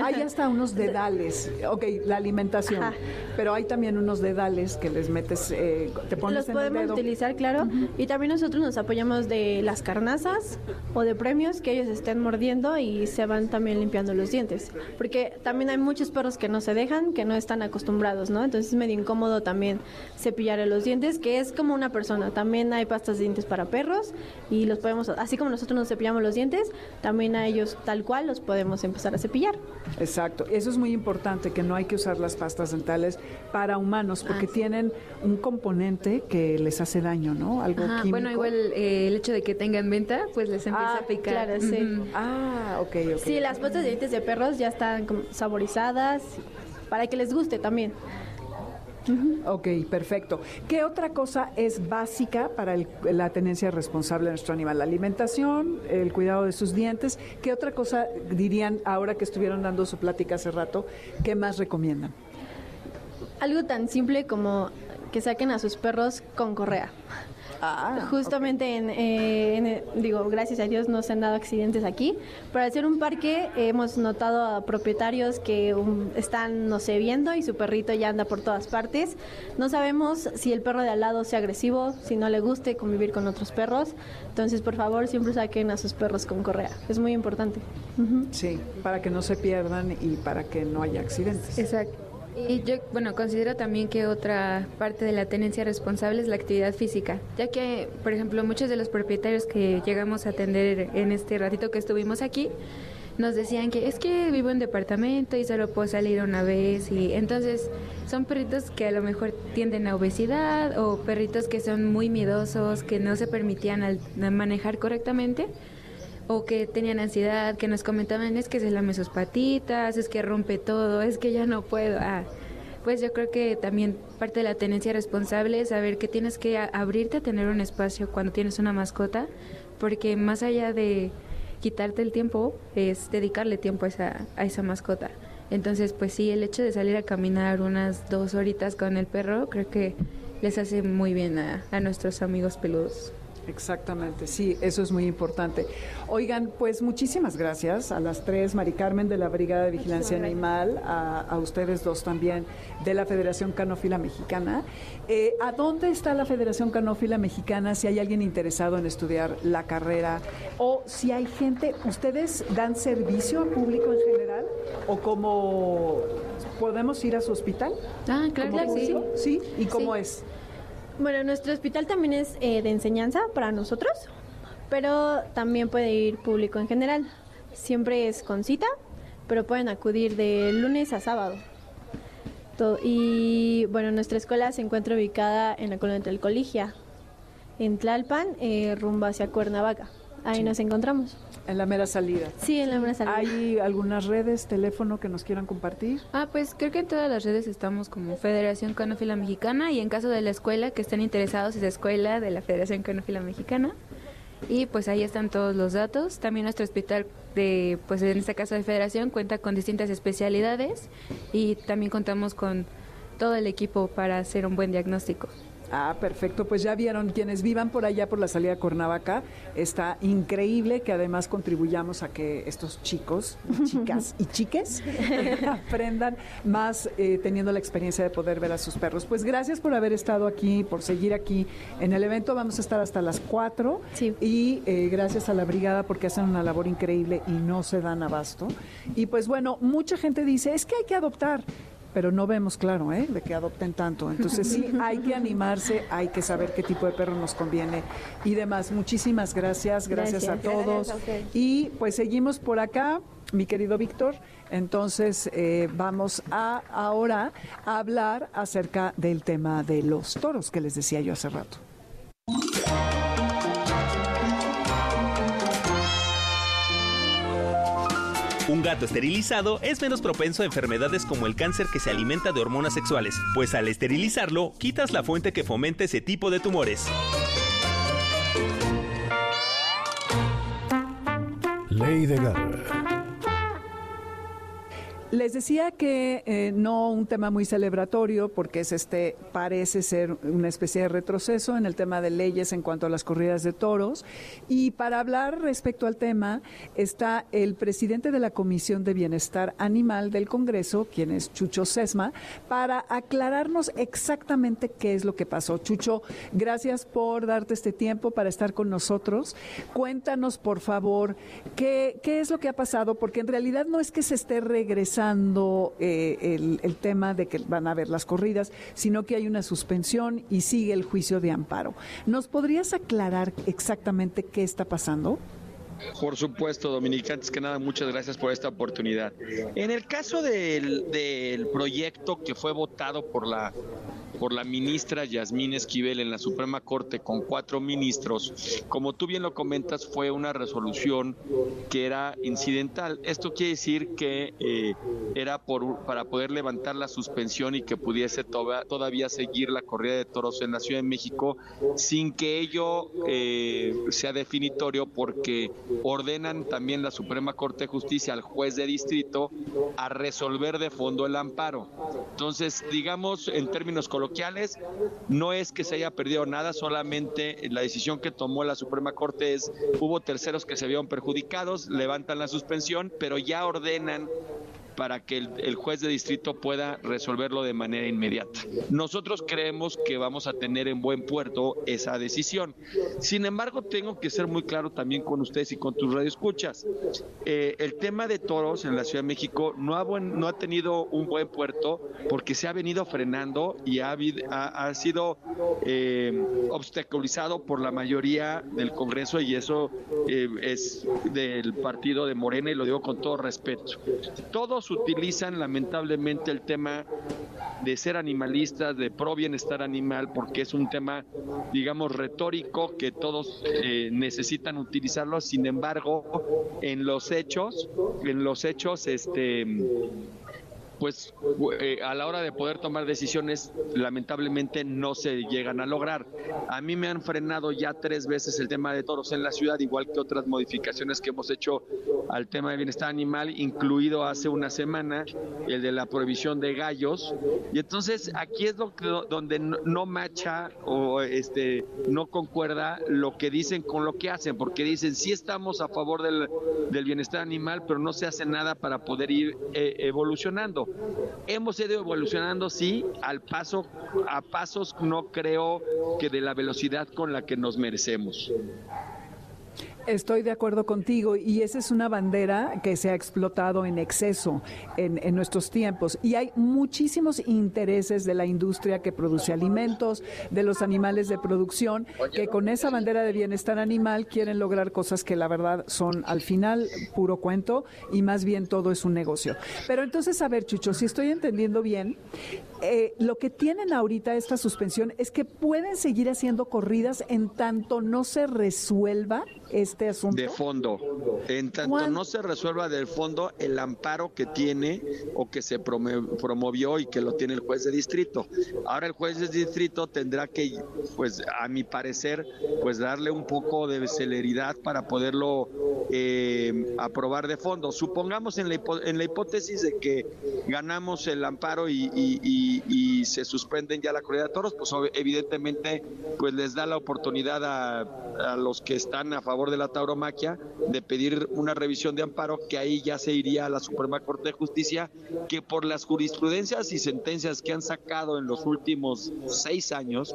Hay <laughs> hasta unos dedales, ok, la alimentación, Ajá. pero hay también unos dedales que les metes, eh, te pones Los en podemos el dedo. utilizar, claro. Y también nosotros nos apoyamos de las carnazas o de premios que ellos estén mordiendo y se van también limpiando los dientes. Porque también hay muchos perros que no se dejan, que no están acostumbrados, ¿no? Entonces es medio incómodo también cepillar los dientes, que es como una persona. También hay pastas de dientes para perros y los podemos, así como nosotros nos cepillamos los dientes, también a ellos tal cual los podemos empezar a cepillar. Exacto, eso es muy importante, que no hay que usar las pastas dentales para humanos, porque Ah, sí. tienen un componente que les hace daño, ¿no? Algo Ajá, químico. bueno, igual eh, el hecho de que tengan venta, pues les empieza Ah, a picar. claro, sí. Ah, ok, ok. Sí, las pastas de dientes de perros ya están saborizadas para que les guste también. Ok, perfecto. ¿Qué otra cosa es básica para el- la tenencia responsable de nuestro animal? La alimentación, el cuidado de sus dientes. ¿Qué otra cosa dirían ahora que estuvieron dando su plática hace rato? ¿Qué más recomiendan? Algo tan simple como que saquen a sus perros con correa. Ah, Justamente en, eh, en, eh, digo, gracias a Dios no se han dado accidentes aquí. Para hacer un parque hemos notado a propietarios que um, están, no sé, viendo y su perrito ya anda por todas partes. No sabemos si el perro de al lado sea agresivo, si no le guste convivir con otros perros. Entonces, por favor, siempre saquen a sus perros con correa. Es muy importante. Sí, para que no se pierdan y para que no haya accidentes. Exacto. Y yo, bueno, considero también que otra parte de la tenencia responsable es la actividad física, ya que, por ejemplo, muchos de los propietarios que llegamos a atender en este ratito que estuvimos aquí, nos decían que es que vivo en departamento y solo puedo salir una vez y entonces son perritos que a lo mejor tienden a obesidad o perritos que son muy miedosos, que no se permitían al- manejar correctamente o que tenían ansiedad, que nos comentaban es que se lame sus patitas, es que rompe todo, es que ya no puedo. Ah, pues yo creo que también parte de la tenencia responsable es saber que tienes que abrirte a tener un espacio cuando tienes una mascota, porque más allá de quitarte el tiempo, es dedicarle tiempo a esa, a esa mascota. Entonces, pues sí, el hecho de salir a caminar unas dos horitas con el perro, creo que les hace muy bien a nuestros amigos peludos. Exactamente, sí, eso es muy importante. Oigan, pues muchísimas gracias a las tres, Mari Carmen de la Brigada de Vigilancia Animal, a, a ustedes dos también de la Federación Canófila Mexicana. Eh, ¿A dónde está la Federación Canófila Mexicana si hay alguien interesado en estudiar la carrera o si hay gente, ustedes dan servicio al público en general o como podemos ir a su hospital? Ah, claro, ¿Como claro? Sí, ¿y cómo Sí. es? Bueno, nuestro hospital también es eh, de enseñanza para nosotros, pero también puede ir público en general. Siempre es con cita, pero pueden acudir de lunes a sábado. Y bueno, nuestra escuela se encuentra ubicada en la colonia del Coligia, en Tlalpan, eh, rumbo hacia Cuernavaca. Ahí nos encontramos. En la mera salida. Sí, en la mera salida. ¿Hay algunas redes, teléfono que nos quieran compartir? Ah, pues creo que en todas las redes estamos como Federación Canófila Mexicana y en caso de la escuela que estén interesados es escuela de la Federación Canófila Mexicana y pues ahí están todos los datos. También nuestro hospital de, pues en este caso de federación, cuenta con distintas especialidades y también contamos con todo el equipo para hacer un buen diagnóstico. Ah, perfecto. Pues ya vieron, quienes vivan por allá por la salida de Cuernavaca, está increíble que además contribuyamos a que estos chicos, chicas y chiques <laughs> aprendan más eh, teniendo la experiencia de poder ver a sus perros. Pues gracias por haber estado aquí, por seguir aquí en el evento. Vamos a estar hasta las 4 y eh, gracias a la brigada porque hacen una labor increíble y no se dan abasto. Y pues bueno, mucha gente dice, es que hay que adoptar pero no vemos claro ¿eh? de que adopten tanto. Entonces sí, <laughs> hay que animarse, hay que saber qué tipo de perro nos conviene y demás. Muchísimas gracias, gracias, a todos. y pues seguimos por acá, mi querido Víctor. Entonces eh, vamos a ahora a hablar acerca del tema de los toros que les decía yo hace rato. Un gato esterilizado es menos propenso a enfermedades como el cáncer que se alimenta de hormonas sexuales, pues al esterilizarlo quitas la fuente que fomenta ese tipo de tumores. Ley de Garra. Les decía que eh, no un tema muy celebratorio, porque es este, parece ser una especie de retroceso en el tema de leyes en cuanto a las corridas de toros. Y para hablar respecto al tema está el presidente de la Comisión de Bienestar Animal del Congreso, quien es Chucho Sesma, para aclararnos exactamente qué es lo que pasó. Chucho, gracias por darte este tiempo para estar con nosotros. Cuéntanos, por favor, qué, qué es lo que ha pasado, porque en realidad no es que se esté regresando eh, el, tema de que van a haber las corridas, sino que hay una suspensión y sigue el juicio de amparo. ¿Nos podrías aclarar exactamente qué está pasando? Por supuesto, Dominica, antes que nada, muchas gracias por esta oportunidad. En el caso del, del proyecto que fue votado por la por la ministra Yasmín Esquivel en la Suprema Corte con cuatro ministros, como tú bien lo comentas, fue una resolución que era incidental. Esto quiere decir que eh, era por, para poder levantar la suspensión y que pudiese todavía seguir la corrida de toros en la Ciudad de México sin que ello eh, sea definitorio porque ordenan también la Suprema Corte de Justicia al juez de distrito a resolver de fondo el amparo. Entonces, digamos en términos coloquiales, no es que se haya perdido nada, solamente la decisión que tomó la Suprema Corte es, hubo terceros que se vieron perjudicados, levantan la suspensión, pero ya ordenan para que el, juez de distrito pueda resolverlo de manera inmediata. Nosotros creemos que vamos a tener en buen puerto esa decisión. Sin embargo, tengo que ser muy claro también con ustedes y con tus radioescuchas. Eh, el tema de toros en la Ciudad de México no ha, tenido un buen puerto porque se ha venido frenando y ha, ha, sido eh, obstaculizado por la mayoría del Congreso y eso eh, es del partido de Morena y lo digo con todo respeto. Todos utilizan lamentablemente el tema de ser animalistas, de pro bienestar animal, porque es un tema, digamos, retórico que todos eh, necesitan utilizarlo. Sin embargo, en los hechos, en los hechos, este pues eh, a la hora de poder tomar decisiones lamentablemente no se llegan a lograr. A mí me han frenado ya tres veces el tema de toros en la ciudad, igual que otras modificaciones que hemos hecho al tema de bienestar animal, incluido hace una semana el de la prohibición de gallos. Y entonces aquí es lo donde no macha o este no concuerda lo que dicen con lo que hacen, porque dicen sí estamos a favor del, del bienestar animal, pero no se hace nada para poder ir eh, evolucionando. Hemos ido evolucionando, sí, al paso, a pasos no creo que de la velocidad con la que nos merecemos. Estoy de acuerdo contigo y esa es una bandera que se ha explotado en exceso en, nuestros tiempos y hay muchísimos intereses de la industria que produce alimentos, de los animales de producción, que con esa bandera de bienestar animal quieren lograr cosas que la verdad son al final puro cuento y más bien todo es un negocio. Pero entonces, a ver, Chucho, si estoy entendiendo bien, eh, lo que tienen ahorita esta suspensión es que pueden seguir haciendo corridas en tanto no se resuelva este asunto? De fondo. En tanto no se resuelva del fondo el amparo que tiene o que se promovió y que lo tiene el juez de distrito. Ahora el juez de distrito tendrá que, pues a mi parecer, pues darle un poco de celeridad para poderlo eh, aprobar de fondo. Supongamos en la, en la hipótesis de que ganamos el amparo y, y, se suspenden ya la corrida de toros, pues evidentemente pues les da la oportunidad a, a los que están a favor de la tauromaquia de pedir una revisión de amparo que ahí ya se iría a la Suprema Corte de Justicia que por las jurisprudencias y sentencias que han sacado en los últimos seis años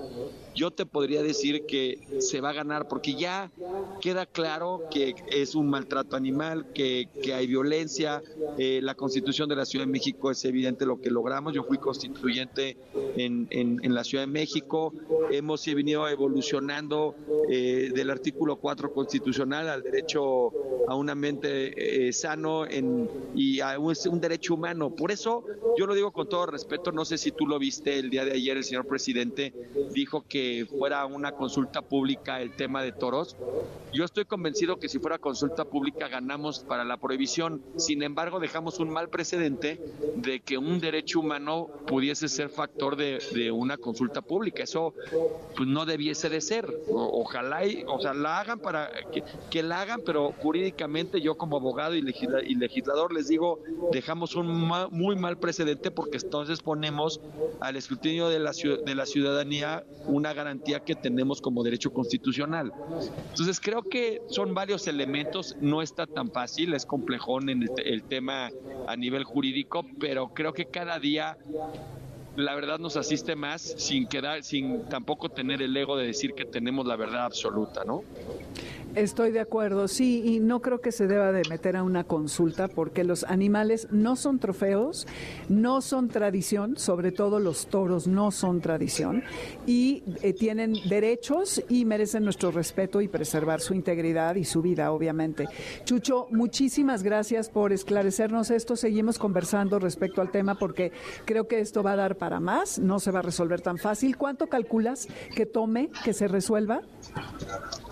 yo te podría decir que se va a ganar porque ya queda claro que es un maltrato animal, que, que hay violencia. Eh, la constitución de la Ciudad de México es evidente lo que logramos. Yo fui constituyente en, en, la Ciudad de México. Hemos venido evolucionando eh, del artículo 4 constitucional al derecho a un ambiente eh, sano en, y a un, un derecho humano. Por eso yo lo digo con todo respeto. No sé si tú lo viste el día de ayer, el señor presidente dijo que fuera una consulta pública el tema de toros. Yo estoy convencido que si fuera consulta pública ganamos para la prohibición. Sin embargo, dejamos un mal precedente de que un derecho humano pudiese ser factor de, una consulta pública. Eso pues, no debiese de ser. ojalá y, o sea, la hagan para que, la hagan, pero jurídicamente yo como abogado y, legislador les digo, dejamos un muy mal precedente porque entonces ponemos al escrutinio de la, de la ciudadanía una garantía que tenemos como derecho constitucional. Entonces creo que son varios elementos, no está tan fácil, es complejón en el, tema a nivel jurídico, pero creo que cada día la verdad nos asiste más sin quedar, sin tampoco tener el ego de decir que tenemos la verdad absoluta, ¿no? Estoy de acuerdo, sí, y no creo que se deba de meter a una consulta porque los animales no son trofeos, no son tradición, sobre todo los toros no son tradición, y eh, tienen derechos y merecen nuestro respeto y preservar su integridad y su vida, obviamente. Chucho, muchísimas gracias por esclarecernos esto. Seguimos conversando respecto al tema porque creo que esto va a dar para más, no se va a resolver tan fácil. ¿Cuánto calculas que tome que se resuelva?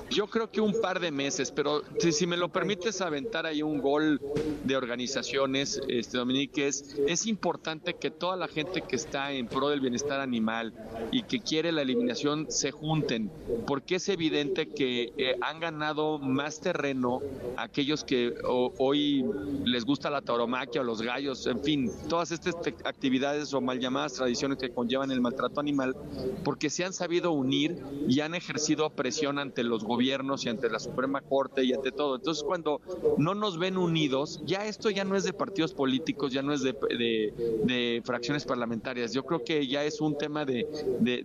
Yo creo que un par de meses, pero si, me lo permites aventar ahí un gol de organizaciones, este Dominique, es, es importante que toda la gente que está en pro del bienestar animal y que quiere la eliminación se junten, porque es evidente que eh, han ganado más terreno aquellos que hoy les gusta la tauromaquia o los gallos, en fin, todas estas actividades o mal llamadas tradiciones que conllevan el maltrato animal, porque se han sabido unir y han ejercido presión ante los gobiernos gobiernos y ante la Suprema Corte y ante todo. Entonces, cuando no nos ven unidos, ya esto ya no es de partidos políticos, ya no es de, fracciones parlamentarias. Yo creo que ya es un tema de,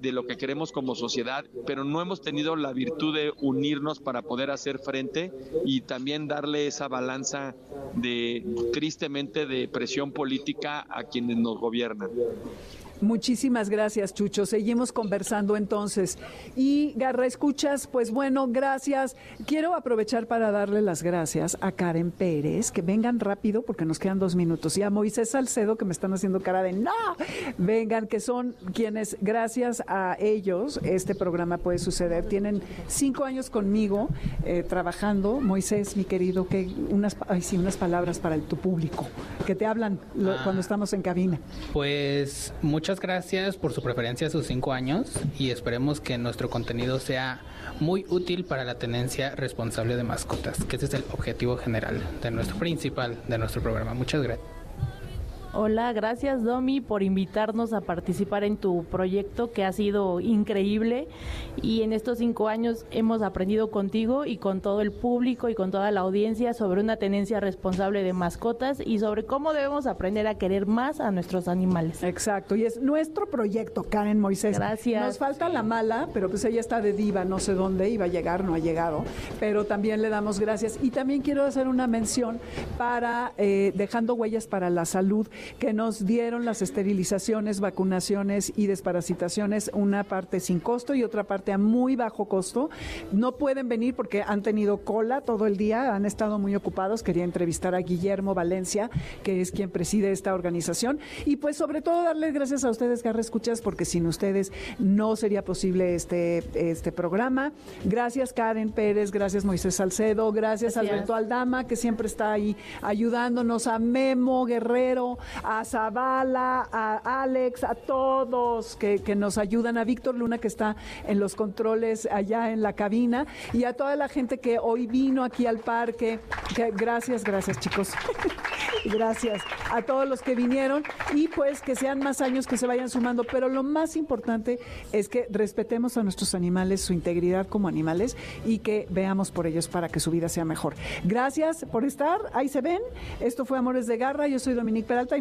lo que queremos como sociedad, pero no hemos tenido la virtud de unirnos para poder hacer frente y también darle esa balanza de, tristemente, de presión política a quienes nos gobiernan. Muchísimas gracias, Chucho. Seguimos conversando entonces. Y Garra, escuchas, pues bueno, gracias. Quiero aprovechar para darle las gracias a Karen Pérez, que vengan rápido porque nos quedan dos minutos, y a Moisés Salcedo, que me están haciendo cara de no, vengan, que son quienes, gracias a ellos, este programa puede suceder. Tienen cinco años conmigo eh, trabajando. Moisés, mi querido, que unas, ay, sí, unas palabras para tu público, que te hablan cuando ah. estamos en cabina. Pues muchas gracias por su preferencia a sus cinco años y esperemos que nuestro contenido sea muy útil para la tenencia responsable de mascotas, que ese es el objetivo general de nuestro principal de nuestro programa. Muchas gracias. Hola, gracias Domi por invitarnos a participar en tu proyecto que ha sido increíble y en estos cinco años hemos aprendido contigo y con todo el público y con toda la audiencia sobre una tenencia responsable de mascotas y sobre cómo debemos aprender a querer más a nuestros animales. Exacto, y es nuestro proyecto, Karen Moisés. Gracias. Nos falta la mala, pero pues ella está de diva, no sé dónde iba a llegar, no ha llegado, pero también le damos gracias y también quiero hacer una mención para eh, Dejando Huellas para la Salud que nos dieron las esterilizaciones, vacunaciones y desparasitaciones, una parte sin costo y otra parte a muy bajo costo. No pueden venir porque han tenido cola todo el día, han estado muy ocupados. Quería entrevistar a Guillermo Valencia, que es quien preside esta organización. Y pues sobre todo darles gracias a ustedes, Garra Escuchas, porque sin ustedes no sería posible este, este programa. Gracias Karen Pérez, gracias Moisés Salcedo, gracias, Alberto Aldama, que siempre está ahí ayudándonos, a Memo Guerrero, a Zavala, a Alex, a todos que, que nos ayudan, a Víctor Luna que está en los controles allá en la cabina y a toda la gente que hoy vino aquí al parque. Que, gracias, gracias chicos. <laughs> gracias a todos los que vinieron y pues que sean más años que se vayan sumando, pero lo más importante es que respetemos a nuestros animales, su integridad como animales y que veamos por ellos para que su vida sea mejor. Gracias por estar, ahí se ven. Esto fue Amores de Garra, yo soy Dominique Peralta y